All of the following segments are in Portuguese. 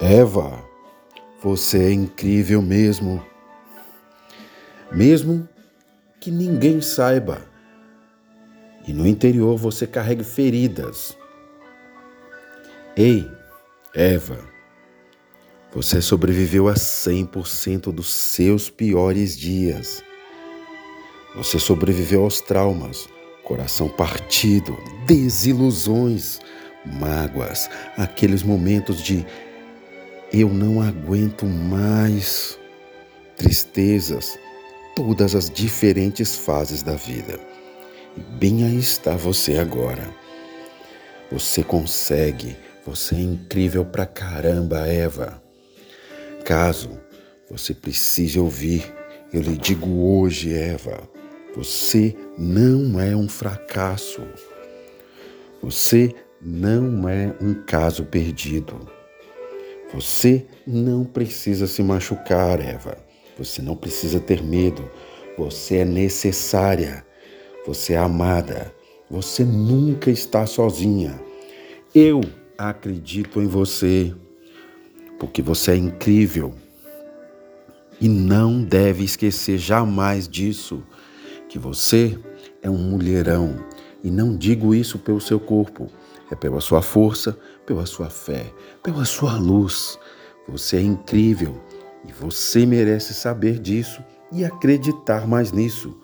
Eva, você é incrível mesmo. Mesmo que ninguém saiba. E no interior você carregue feridas. Ei, Eva, você sobreviveu a 100% dos seus piores dias. Você sobreviveu aos traumas, coração partido, desilusões, mágoas, aqueles momentos de eu não aguento mais. Tristezas, todas as diferentes fases da vida. Bem aí está você agora. Você consegue, você é incrível pra caramba, Eva. Caso você precise ouvir, eu lhe digo hoje, Eva, você não é um fracasso. Você não é um caso perdido. Você não precisa se machucar, Eva. Você não precisa ter medo. Você é necessária. Você é amada. Você nunca está sozinha. Eu acredito em você, porque você é incrível. E não deve esquecer jamais disso, que você é um mulherão. E não digo isso pelo seu corpo, é pela sua força, pela sua fé, pela sua luz. Você é incrível e você merece saber disso e acreditar mais nisso.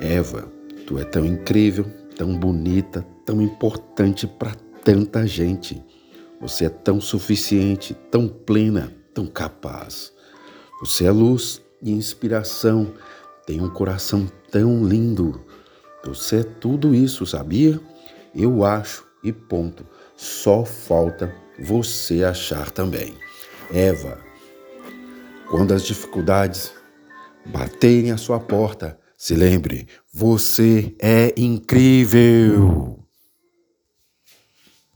Eva, tu é tão incrível, tão bonita, tão importante para tanta gente. Você é tão suficiente, tão plena, tão capaz. Você é luz e inspiração, tem um coração tão lindo. Você é tudo isso, sabia? Eu acho e ponto. Só falta você achar também. Eva, quando as dificuldades baterem à sua porta, se lembre, você é incrível.